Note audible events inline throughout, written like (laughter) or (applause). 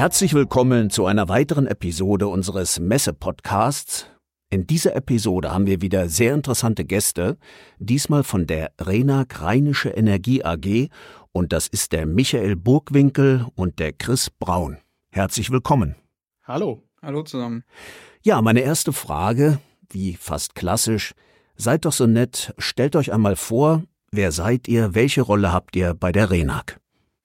Herzlich willkommen zu einer weiteren Episode unseres Messe-Podcasts. In dieser Episode haben wir wieder sehr interessante Gäste, diesmal von der RENAG Rheinische Energie AG und das ist der Michael Burgwinkel und der Chris Braun. Herzlich willkommen. Hallo. Hallo zusammen. Ja, meine erste Frage, wie fast klassisch, seid doch so nett, stellt euch einmal vor, wer seid ihr, welche Rolle habt ihr bei der RENAG?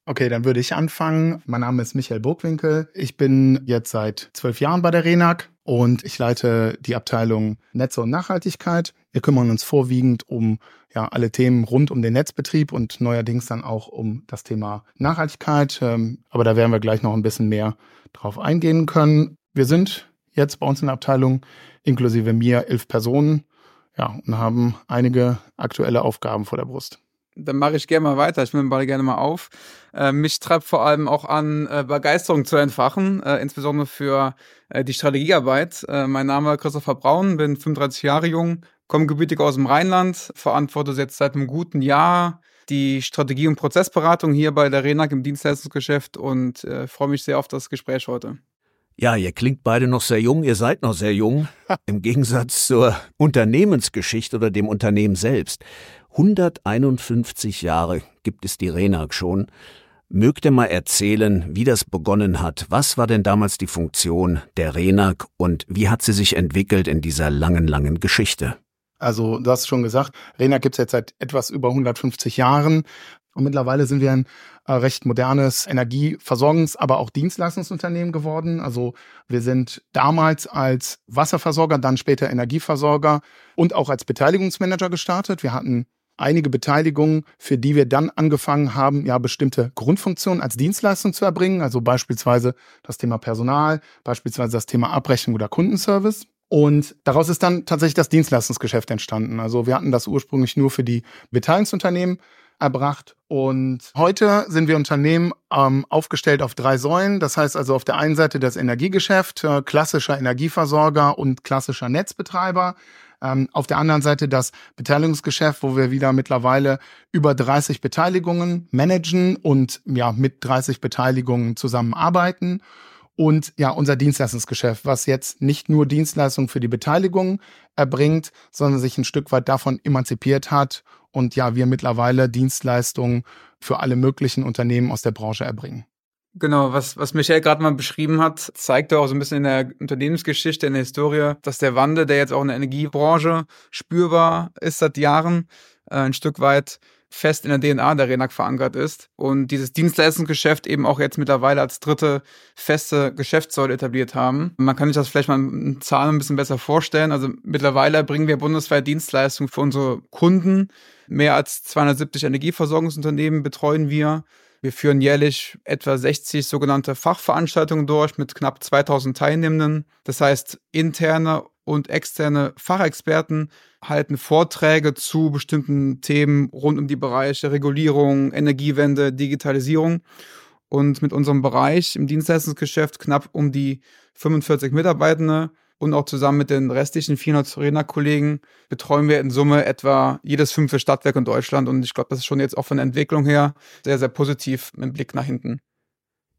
Okay, dann würde ich anfangen. Mein Name ist Michael Burgwinkel. Ich bin jetzt seit zwölf Jahren bei der RENAG und ich leite die Abteilung Netze und Nachhaltigkeit. Wir kümmern uns vorwiegend um ja, alle Themen rund um den Netzbetrieb und neuerdings dann auch um das Thema Nachhaltigkeit. Ähm, aber da werden wir gleich noch ein bisschen mehr drauf eingehen können. Wir sind jetzt bei uns in der Abteilung inklusive mir elf Personen ja, und haben einige aktuelle Aufgaben vor der Brust dann mache ich gerne mal weiter. Ich nehme den Ball gerne mal auf. Äh, mich treibt vor allem auch an, äh, Begeisterung zu entfachen, äh, insbesondere für äh, die Strategiearbeit. Äh, mein Name ist Christopher Braun, bin 35 Jahre jung, komme gebürtig aus dem Rheinland, verantworte jetzt seit einem guten Jahr die Strategie- und Prozessberatung hier bei der RENAG im Dienstleistungsgeschäft und äh, freue mich sehr auf das Gespräch heute. Ja, ihr klingt beide noch sehr jung, ihr seid noch sehr jung, (laughs) im Gegensatz zur Unternehmensgeschichte oder dem Unternehmen selbst. 151 Jahre gibt es die Renag schon. Mögt ihr mal erzählen, wie das begonnen hat? Was war denn damals die Funktion der Renag und wie hat sie sich entwickelt in dieser langen, langen Geschichte? Also, du hast schon gesagt, Renag gibt es jetzt seit etwas über 150 Jahren. Und mittlerweile sind wir ein äh, recht modernes Energieversorgungs-, aber auch Dienstleistungsunternehmen geworden. Also wir sind damals als Wasserversorger, dann später Energieversorger und auch als Beteiligungsmanager gestartet. Wir hatten einige Beteiligungen, für die wir dann angefangen haben, ja bestimmte Grundfunktionen als Dienstleistung zu erbringen, also beispielsweise das Thema Personal, beispielsweise das Thema Abrechnung oder Kundenservice. Und daraus ist dann tatsächlich das Dienstleistungsgeschäft entstanden. Also wir hatten das ursprünglich nur für die Beteiligungsunternehmen erbracht. Und heute sind wir Unternehmen ähm, aufgestellt auf drei Säulen. Das heißt also auf der einen Seite das Energiegeschäft, äh, klassischer Energieversorger und klassischer Netzbetreiber. Ähm, auf der anderen Seite das Beteiligungsgeschäft, wo wir wieder mittlerweile über 30 Beteiligungen managen und ja mit 30 Beteiligungen zusammenarbeiten. Und ja, unser Dienstleistungsgeschäft, was jetzt nicht nur Dienstleistungen für die Beteiligung erbringt, sondern sich ein Stück weit davon emanzipiert hat und ja, wir mittlerweile Dienstleistungen für alle möglichen Unternehmen aus der Branche erbringen. Genau, was, was Michael gerade mal beschrieben hat, zeigt auch so ein bisschen in der Unternehmensgeschichte, in der Historie, dass der Wandel, der jetzt auch in der Energiebranche spürbar ist seit Jahren, äh, ein Stück weit fest in der DNA der Renac verankert ist und dieses Dienstleistungsgeschäft eben auch jetzt mittlerweile als dritte feste Geschäftssäule etabliert haben. Man kann sich das vielleicht mal in Zahlen ein bisschen besser vorstellen. Also mittlerweile bringen wir bundesweit Dienstleistungen für unsere Kunden. Mehr als 270 Energieversorgungsunternehmen betreuen wir. Wir führen jährlich etwa 60 sogenannte Fachveranstaltungen durch mit knapp 2000 Teilnehmenden. Das heißt, interne und externe Fachexperten halten Vorträge zu bestimmten Themen rund um die Bereiche Regulierung, Energiewende, Digitalisierung. Und mit unserem Bereich im Dienstleistungsgeschäft knapp um die 45 Mitarbeitende und auch zusammen mit den restlichen 400 Arena-Kollegen betreuen wir in Summe etwa jedes fünfte Stadtwerk in Deutschland. Und ich glaube, das ist schon jetzt auch von der Entwicklung her sehr, sehr positiv mit Blick nach hinten.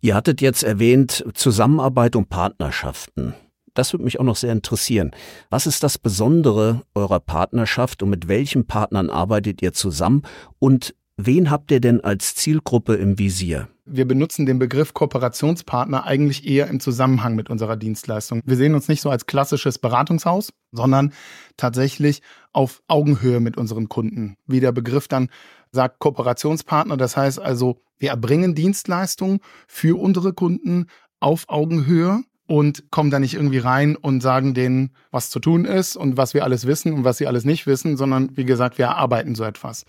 Ihr hattet jetzt erwähnt Zusammenarbeit und Partnerschaften. Das würde mich auch noch sehr interessieren. Was ist das Besondere eurer Partnerschaft und mit welchen Partnern arbeitet ihr zusammen und wen habt ihr denn als Zielgruppe im Visier? wir benutzen den Begriff Kooperationspartner eigentlich eher im Zusammenhang mit unserer Dienstleistung. Wir sehen uns nicht so als klassisches Beratungshaus, sondern tatsächlich auf Augenhöhe mit unseren Kunden. Wie der Begriff dann sagt, Kooperationspartner, das heißt also, wir erbringen Dienstleistungen für unsere Kunden auf Augenhöhe und kommen da nicht irgendwie rein und sagen denen, was zu tun ist und was wir alles wissen und was sie alles nicht wissen, sondern wie gesagt, wir erarbeiten so etwas.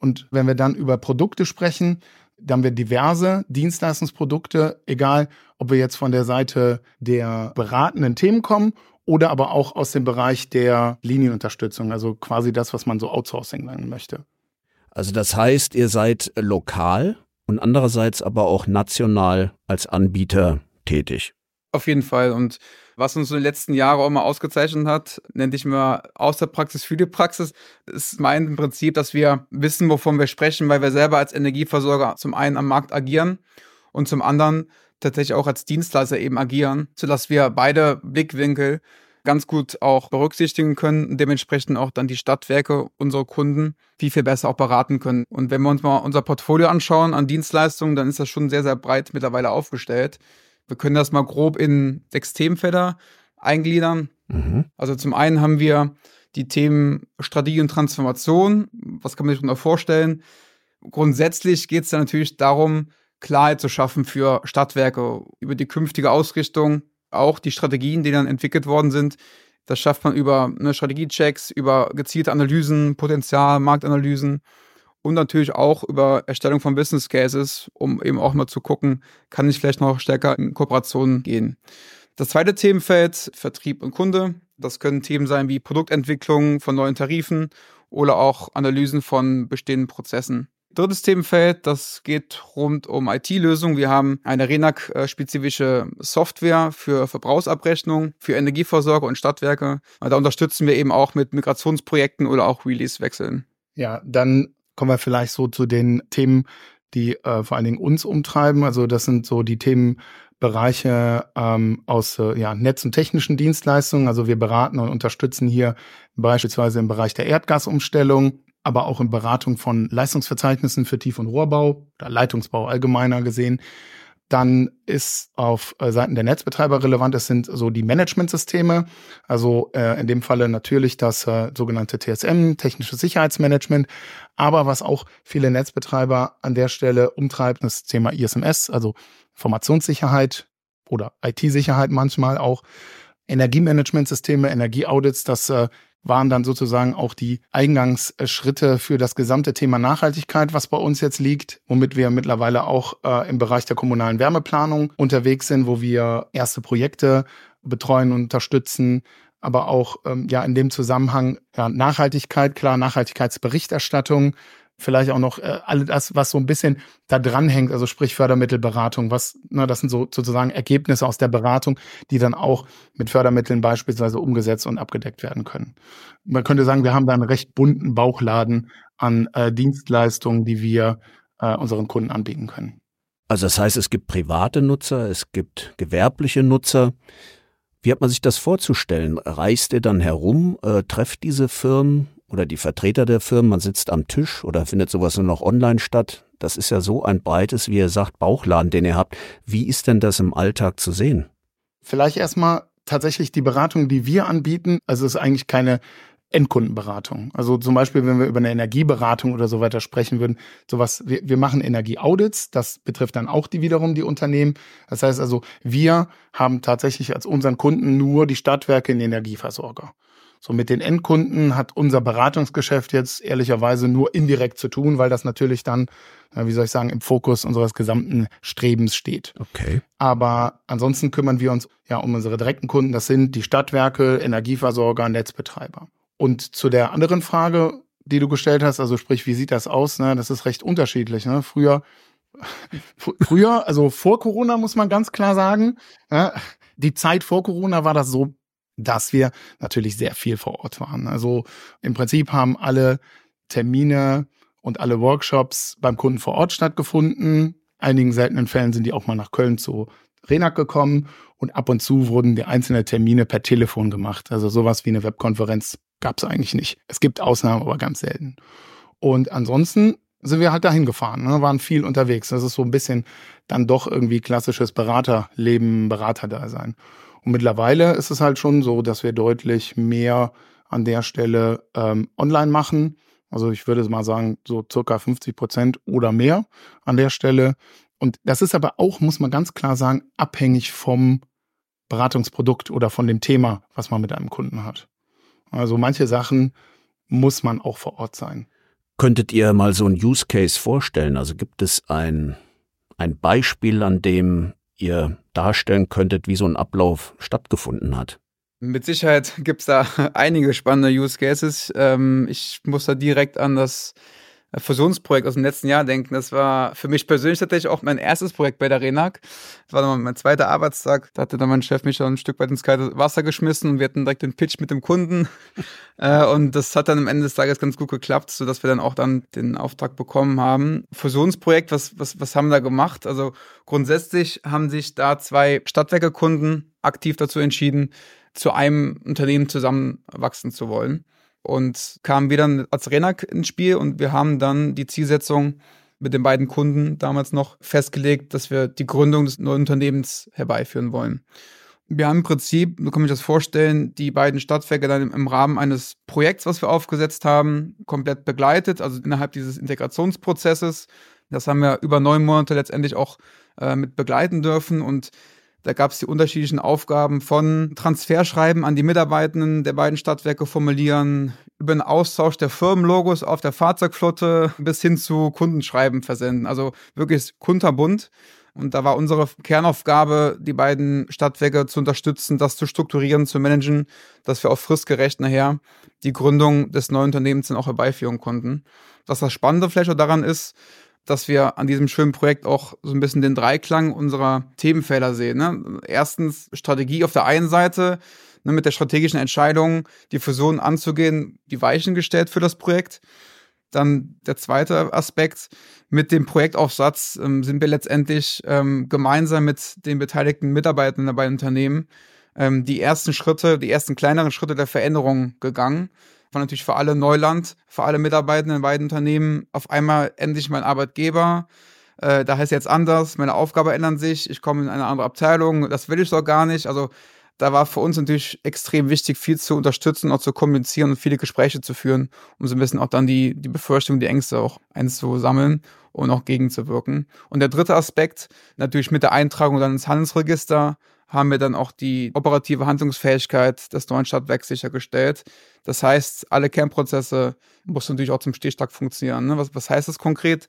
Und wenn wir dann über Produkte sprechen, da haben wir diverse Dienstleistungsprodukte, egal ob wir jetzt von der Seite der beratenden Themen kommen oder aber auch aus dem Bereich der Linienunterstützung, also quasi das, was man so Outsourcing nennen möchte. Also das heißt, ihr seid lokal und andererseits aber auch national als Anbieter tätig. Auf jeden Fall. Und was uns in den letzten Jahren auch mal ausgezeichnet hat, nenne ich mal aus der Praxis für die Praxis, ist mein im Prinzip, dass wir wissen, wovon wir sprechen, weil wir selber als Energieversorger zum einen am Markt agieren und zum anderen tatsächlich auch als Dienstleister eben agieren, sodass wir beide Blickwinkel ganz gut auch berücksichtigen können und dementsprechend auch dann die Stadtwerke, unsere Kunden, viel, viel besser auch beraten können. Und wenn wir uns mal unser Portfolio anschauen an Dienstleistungen, dann ist das schon sehr, sehr breit mittlerweile aufgestellt. Wir können das mal grob in sechs Themenfelder eingliedern. Mhm. Also zum einen haben wir die Themen Strategie und Transformation. Was kann man sich darunter vorstellen? Grundsätzlich geht es da natürlich darum, Klarheit zu schaffen für Stadtwerke über die künftige Ausrichtung, auch die Strategien, die dann entwickelt worden sind. Das schafft man über ne, Strategiechecks, über gezielte Analysen, Potenzial, Marktanalysen und natürlich auch über Erstellung von Business Cases, um eben auch mal zu gucken, kann ich vielleicht noch stärker in Kooperationen gehen. Das zweite Themenfeld, Vertrieb und Kunde. Das können Themen sein wie Produktentwicklung von neuen Tarifen oder auch Analysen von bestehenden Prozessen. Drittes Themenfeld, das geht rund um IT-Lösungen. Wir haben eine RENAC-spezifische Software für Verbrauchsabrechnung, für Energieversorger und Stadtwerke. Da unterstützen wir eben auch mit Migrationsprojekten oder auch Release-Wechseln. Ja, dann kommen wir vielleicht so zu den Themen, die äh, vor allen Dingen uns umtreiben. Also das sind so die Themenbereiche ähm, aus äh, ja, Netz- und technischen Dienstleistungen. Also wir beraten und unterstützen hier beispielsweise im Bereich der Erdgasumstellung, aber auch in Beratung von Leistungsverzeichnissen für Tief- und Rohrbau oder Leitungsbau allgemeiner gesehen. Dann ist auf äh, Seiten der Netzbetreiber relevant, es sind so die Managementsysteme, also äh, in dem Falle natürlich das äh, sogenannte TSM, technisches Sicherheitsmanagement, aber was auch viele Netzbetreiber an der Stelle umtreibt, das Thema ISMS, also Informationssicherheit oder IT-Sicherheit manchmal auch, Energiemanagementsysteme, Energieaudits, das äh, waren dann sozusagen auch die Eingangsschritte für das gesamte Thema Nachhaltigkeit, was bei uns jetzt liegt, womit wir mittlerweile auch äh, im Bereich der kommunalen Wärmeplanung unterwegs sind, wo wir erste Projekte betreuen und unterstützen, aber auch ähm, ja in dem Zusammenhang ja, Nachhaltigkeit, klar Nachhaltigkeitsberichterstattung, vielleicht auch noch äh, alles das, was so ein bisschen da dran hängt, also sprich Fördermittelberatung, was, ne, das sind so sozusagen Ergebnisse aus der Beratung, die dann auch mit Fördermitteln beispielsweise umgesetzt und abgedeckt werden können. Man könnte sagen, wir haben da einen recht bunten Bauchladen an äh, Dienstleistungen, die wir äh, unseren Kunden anbieten können. Also das heißt, es gibt private Nutzer, es gibt gewerbliche Nutzer. Wie hat man sich das vorzustellen? Reist ihr dann herum, äh, trefft diese Firmen oder die Vertreter der Firmen, man sitzt am Tisch oder findet sowas nur noch online statt. Das ist ja so ein breites, wie ihr sagt, Bauchladen, den ihr habt. Wie ist denn das im Alltag zu sehen? Vielleicht erstmal tatsächlich die Beratung, die wir anbieten. Also es ist eigentlich keine Endkundenberatung. Also zum Beispiel, wenn wir über eine Energieberatung oder so weiter sprechen würden, sowas, wir, wir machen Energieaudits, das betrifft dann auch die wiederum die Unternehmen. Das heißt also, wir haben tatsächlich als unseren Kunden nur die Stadtwerke in Energieversorger. So mit den Endkunden hat unser Beratungsgeschäft jetzt ehrlicherweise nur indirekt zu tun, weil das natürlich dann, wie soll ich sagen, im Fokus unseres gesamten Strebens steht. Okay. Aber ansonsten kümmern wir uns ja um unsere direkten Kunden. Das sind die Stadtwerke, Energieversorger, Netzbetreiber. Und zu der anderen Frage, die du gestellt hast, also sprich, wie sieht das aus? Ne? Das ist recht unterschiedlich. Ne? Früher, (laughs) früher, also vor Corona muss man ganz klar sagen, ja, die Zeit vor Corona war das so dass wir natürlich sehr viel vor Ort waren. Also im Prinzip haben alle Termine und alle Workshops beim Kunden vor Ort stattgefunden. Einigen seltenen Fällen sind die auch mal nach Köln zu Renak gekommen und ab und zu wurden die einzelnen Termine per Telefon gemacht. Also sowas wie eine Webkonferenz gab es eigentlich nicht. Es gibt Ausnahmen, aber ganz selten. Und ansonsten sind wir halt dahin gefahren, ne? waren viel unterwegs. Das ist so ein bisschen dann doch irgendwie klassisches Beraterleben, Beraterdasein. Und mittlerweile ist es halt schon so, dass wir deutlich mehr an der Stelle ähm, online machen. Also ich würde mal sagen, so circa 50 Prozent oder mehr an der Stelle. Und das ist aber auch, muss man ganz klar sagen, abhängig vom Beratungsprodukt oder von dem Thema, was man mit einem Kunden hat. Also manche Sachen muss man auch vor Ort sein. Könntet ihr mal so ein Use Case vorstellen? Also gibt es ein, ein Beispiel, an dem ihr darstellen könntet, wie so ein Ablauf stattgefunden hat. Mit Sicherheit (laughs) gibt es da (laughs) einige spannende Use Cases. Ähm, ich muss da direkt an das Fusionsprojekt aus dem letzten Jahr denken. Das war für mich persönlich tatsächlich auch mein erstes Projekt bei der RENAG. Das war dann mein zweiter Arbeitstag. Da hatte dann mein Chef mich schon ein Stück weit ins kalte Wasser geschmissen und wir hatten direkt den Pitch mit dem Kunden. (laughs) Äh, und das hat dann am Ende des Tages ganz gut geklappt, sodass wir dann auch dann den Auftrag bekommen haben. Fusionsprojekt, was, was, was haben wir da gemacht? Also grundsätzlich haben sich da zwei Stadtwerkekunden aktiv dazu entschieden, zu einem Unternehmen zusammenwachsen zu wollen und kamen wieder als Renak ins Spiel und wir haben dann die Zielsetzung mit den beiden Kunden damals noch festgelegt, dass wir die Gründung des neuen Unternehmens herbeiführen wollen. Wir haben im Prinzip, so kann sich das vorstellen, die beiden Stadtwerke dann im Rahmen eines Projekts, was wir aufgesetzt haben, komplett begleitet, also innerhalb dieses Integrationsprozesses. Das haben wir über neun Monate letztendlich auch äh, mit begleiten dürfen und da gab es die unterschiedlichen Aufgaben von Transferschreiben an die Mitarbeitenden der beiden Stadtwerke formulieren, über den Austausch der Firmenlogos auf der Fahrzeugflotte bis hin zu Kundenschreiben versenden. Also wirklich kunterbunt. Und da war unsere Kernaufgabe, die beiden Stadtwerke zu unterstützen, das zu strukturieren, zu managen, dass wir auch fristgerecht nachher die Gründung des neuen Unternehmens dann auch herbeiführen konnten. Was das Spannende vielleicht auch daran ist, dass wir an diesem schönen Projekt auch so ein bisschen den Dreiklang unserer Themenfelder sehen. Ne? Erstens Strategie auf der einen Seite, ne, mit der strategischen Entscheidung, die Fusion anzugehen, die Weichen gestellt für das Projekt. Dann der zweite Aspekt, mit dem Projektaufsatz ähm, sind wir letztendlich ähm, gemeinsam mit den beteiligten Mitarbeitern bei Unternehmen ähm, die ersten Schritte, die ersten kleineren Schritte der Veränderung gegangen war natürlich für alle Neuland, für alle Mitarbeitenden in beiden Unternehmen. Auf einmal endlich mein Arbeitgeber. Äh, da heißt jetzt anders, meine Aufgabe ändern sich, ich komme in eine andere Abteilung, das will ich doch gar nicht. Also da war für uns natürlich extrem wichtig, viel zu unterstützen, auch zu kommunizieren und viele Gespräche zu führen, um so ein bisschen auch dann die, die Befürchtungen, die Ängste auch einzusammeln und auch gegenzuwirken. Und der dritte Aspekt, natürlich mit der Eintragung dann ins Handelsregister, haben wir dann auch die operative Handlungsfähigkeit des neuen Stadtwerks sichergestellt. Das heißt, alle Kernprozesse mussten natürlich auch zum Stichtag funktionieren. Ne? Was, was heißt das konkret?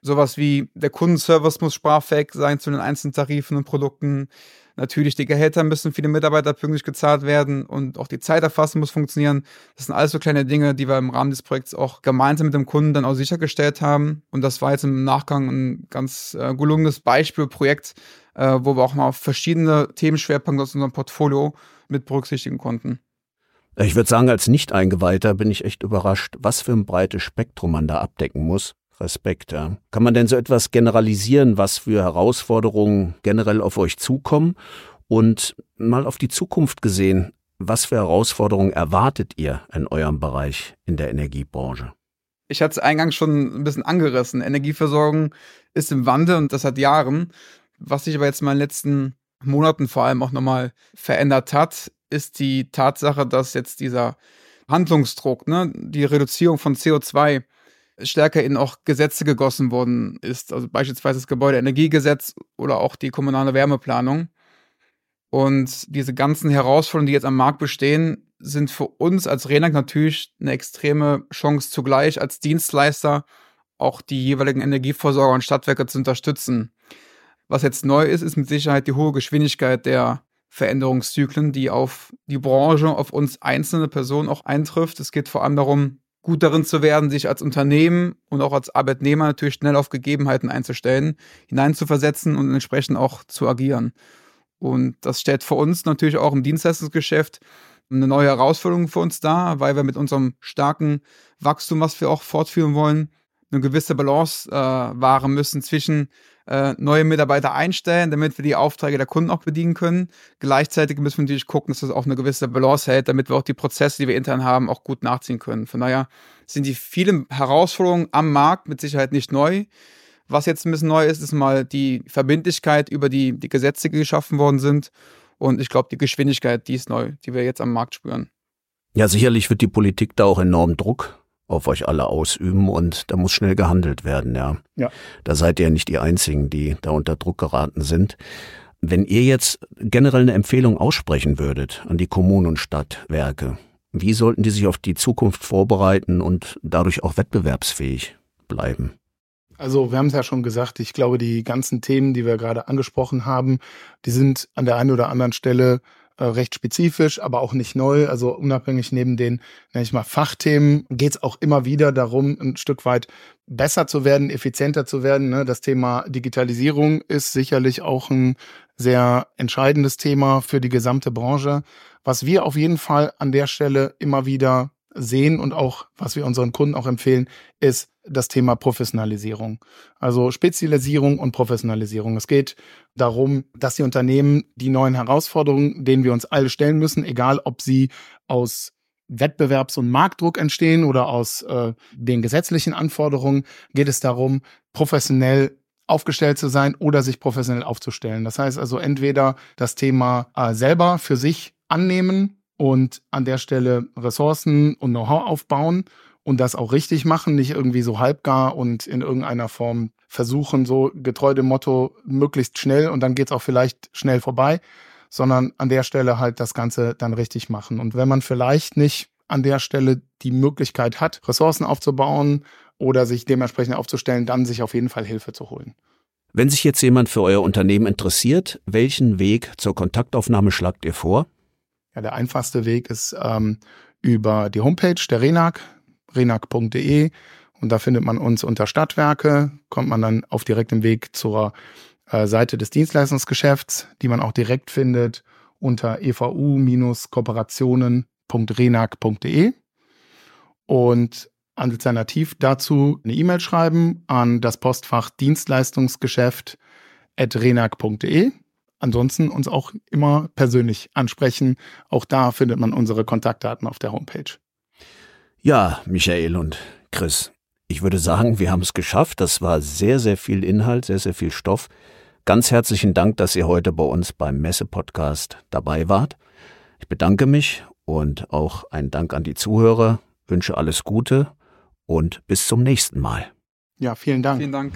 Sowas wie der Kundenservice muss sprachfähig sein zu den einzelnen Tarifen und Produkten. Natürlich, die Gehälter müssen für die Mitarbeiter pünktlich gezahlt werden und auch die Zeiterfassung muss funktionieren. Das sind alles so kleine Dinge, die wir im Rahmen des Projekts auch gemeinsam mit dem Kunden dann auch sichergestellt haben. Und das war jetzt im Nachgang ein ganz äh, gelungenes Beispielprojekt, äh, wo wir auch mal verschiedene Themenschwerpunkte aus unserem Portfolio mit berücksichtigen konnten. Ich würde sagen, als Nicht-Eingeweihter bin ich echt überrascht, was für ein breites Spektrum man da abdecken muss. Respekt, ja. Kann man denn so etwas generalisieren, was für Herausforderungen generell auf euch zukommen? Und mal auf die Zukunft gesehen, was für Herausforderungen erwartet ihr in eurem Bereich in der Energiebranche? Ich hatte es eingangs schon ein bisschen angerissen. Energieversorgung ist im Wandel und das seit Jahren. Was sich aber jetzt in den letzten Monaten vor allem auch nochmal verändert hat, ist die Tatsache, dass jetzt dieser Handlungsdruck, ne, die Reduzierung von CO2 stärker in auch Gesetze gegossen worden ist. Also beispielsweise das Gebäudeenergiegesetz oder auch die kommunale Wärmeplanung. Und diese ganzen Herausforderungen, die jetzt am Markt bestehen, sind für uns als Renak natürlich eine extreme Chance zugleich als Dienstleister auch die jeweiligen Energieversorger und Stadtwerke zu unterstützen. Was jetzt neu ist, ist mit Sicherheit die hohe Geschwindigkeit der Veränderungszyklen, die auf die Branche, auf uns einzelne Personen auch eintrifft. Es geht vor allem darum, gut darin zu werden, sich als Unternehmen und auch als Arbeitnehmer natürlich schnell auf Gegebenheiten einzustellen, hineinzuversetzen und entsprechend auch zu agieren. Und das stellt für uns natürlich auch im Dienstleistungsgeschäft eine neue Herausforderung für uns dar, weil wir mit unserem starken Wachstum, was wir auch fortführen wollen, eine gewisse Balance äh, wahren müssen zwischen äh, neue Mitarbeiter einstellen, damit wir die Aufträge der Kunden auch bedienen können. Gleichzeitig müssen wir natürlich gucken, dass das auch eine gewisse Balance hält, damit wir auch die Prozesse, die wir intern haben, auch gut nachziehen können. Von daher sind die vielen Herausforderungen am Markt mit Sicherheit nicht neu. Was jetzt ein bisschen neu ist, ist mal die Verbindlichkeit über die, die Gesetze, die geschaffen worden sind. Und ich glaube, die Geschwindigkeit, die ist neu, die wir jetzt am Markt spüren. Ja, sicherlich wird die Politik da auch enorm Druck auf euch alle ausüben und da muss schnell gehandelt werden, ja. Ja. Da seid ihr nicht die Einzigen, die da unter Druck geraten sind. Wenn ihr jetzt generell eine Empfehlung aussprechen würdet an die Kommunen und Stadtwerke, wie sollten die sich auf die Zukunft vorbereiten und dadurch auch wettbewerbsfähig bleiben? Also wir haben es ja schon gesagt, ich glaube, die ganzen Themen, die wir gerade angesprochen haben, die sind an der einen oder anderen Stelle äh, recht spezifisch, aber auch nicht neu. Also unabhängig neben den, nenne ich mal, Fachthemen geht es auch immer wieder darum, ein Stück weit besser zu werden, effizienter zu werden. Ne? Das Thema Digitalisierung ist sicherlich auch ein sehr entscheidendes Thema für die gesamte Branche. Was wir auf jeden Fall an der Stelle immer wieder sehen und auch, was wir unseren Kunden auch empfehlen, ist das Thema Professionalisierung. Also Spezialisierung und Professionalisierung. Es geht darum, dass die Unternehmen die neuen Herausforderungen, denen wir uns alle stellen müssen, egal ob sie aus Wettbewerbs- und Marktdruck entstehen oder aus äh, den gesetzlichen Anforderungen, geht es darum, professionell aufgestellt zu sein oder sich professionell aufzustellen. Das heißt also entweder das Thema äh, selber für sich annehmen und an der Stelle Ressourcen und Know-how aufbauen und das auch richtig machen, nicht irgendwie so halbgar und in irgendeiner Form versuchen, so getreu dem Motto, möglichst schnell und dann geht's auch vielleicht schnell vorbei, sondern an der Stelle halt das Ganze dann richtig machen. Und wenn man vielleicht nicht an der Stelle die Möglichkeit hat, Ressourcen aufzubauen oder sich dementsprechend aufzustellen, dann sich auf jeden Fall Hilfe zu holen. Wenn sich jetzt jemand für euer Unternehmen interessiert, welchen Weg zur Kontaktaufnahme schlagt ihr vor? Ja, der einfachste Weg ist ähm, über die Homepage der RENAG, renag.de und da findet man uns unter Stadtwerke, kommt man dann auf direktem Weg zur äh, Seite des Dienstleistungsgeschäfts, die man auch direkt findet unter evu-kooperationen.renag.de und alternativ dazu eine E-Mail schreiben an das Postfach Dienstleistungsgeschäft at renag.de ansonsten uns auch immer persönlich ansprechen. Auch da findet man unsere Kontaktdaten auf der Homepage. Ja, Michael und Chris, ich würde sagen, wir haben es geschafft. Das war sehr, sehr viel Inhalt, sehr, sehr viel Stoff. Ganz herzlichen Dank, dass ihr heute bei uns beim Messe-Podcast dabei wart. Ich bedanke mich und auch einen Dank an die Zuhörer, wünsche alles Gute und bis zum nächsten Mal. Ja, vielen Dank. Vielen Dank.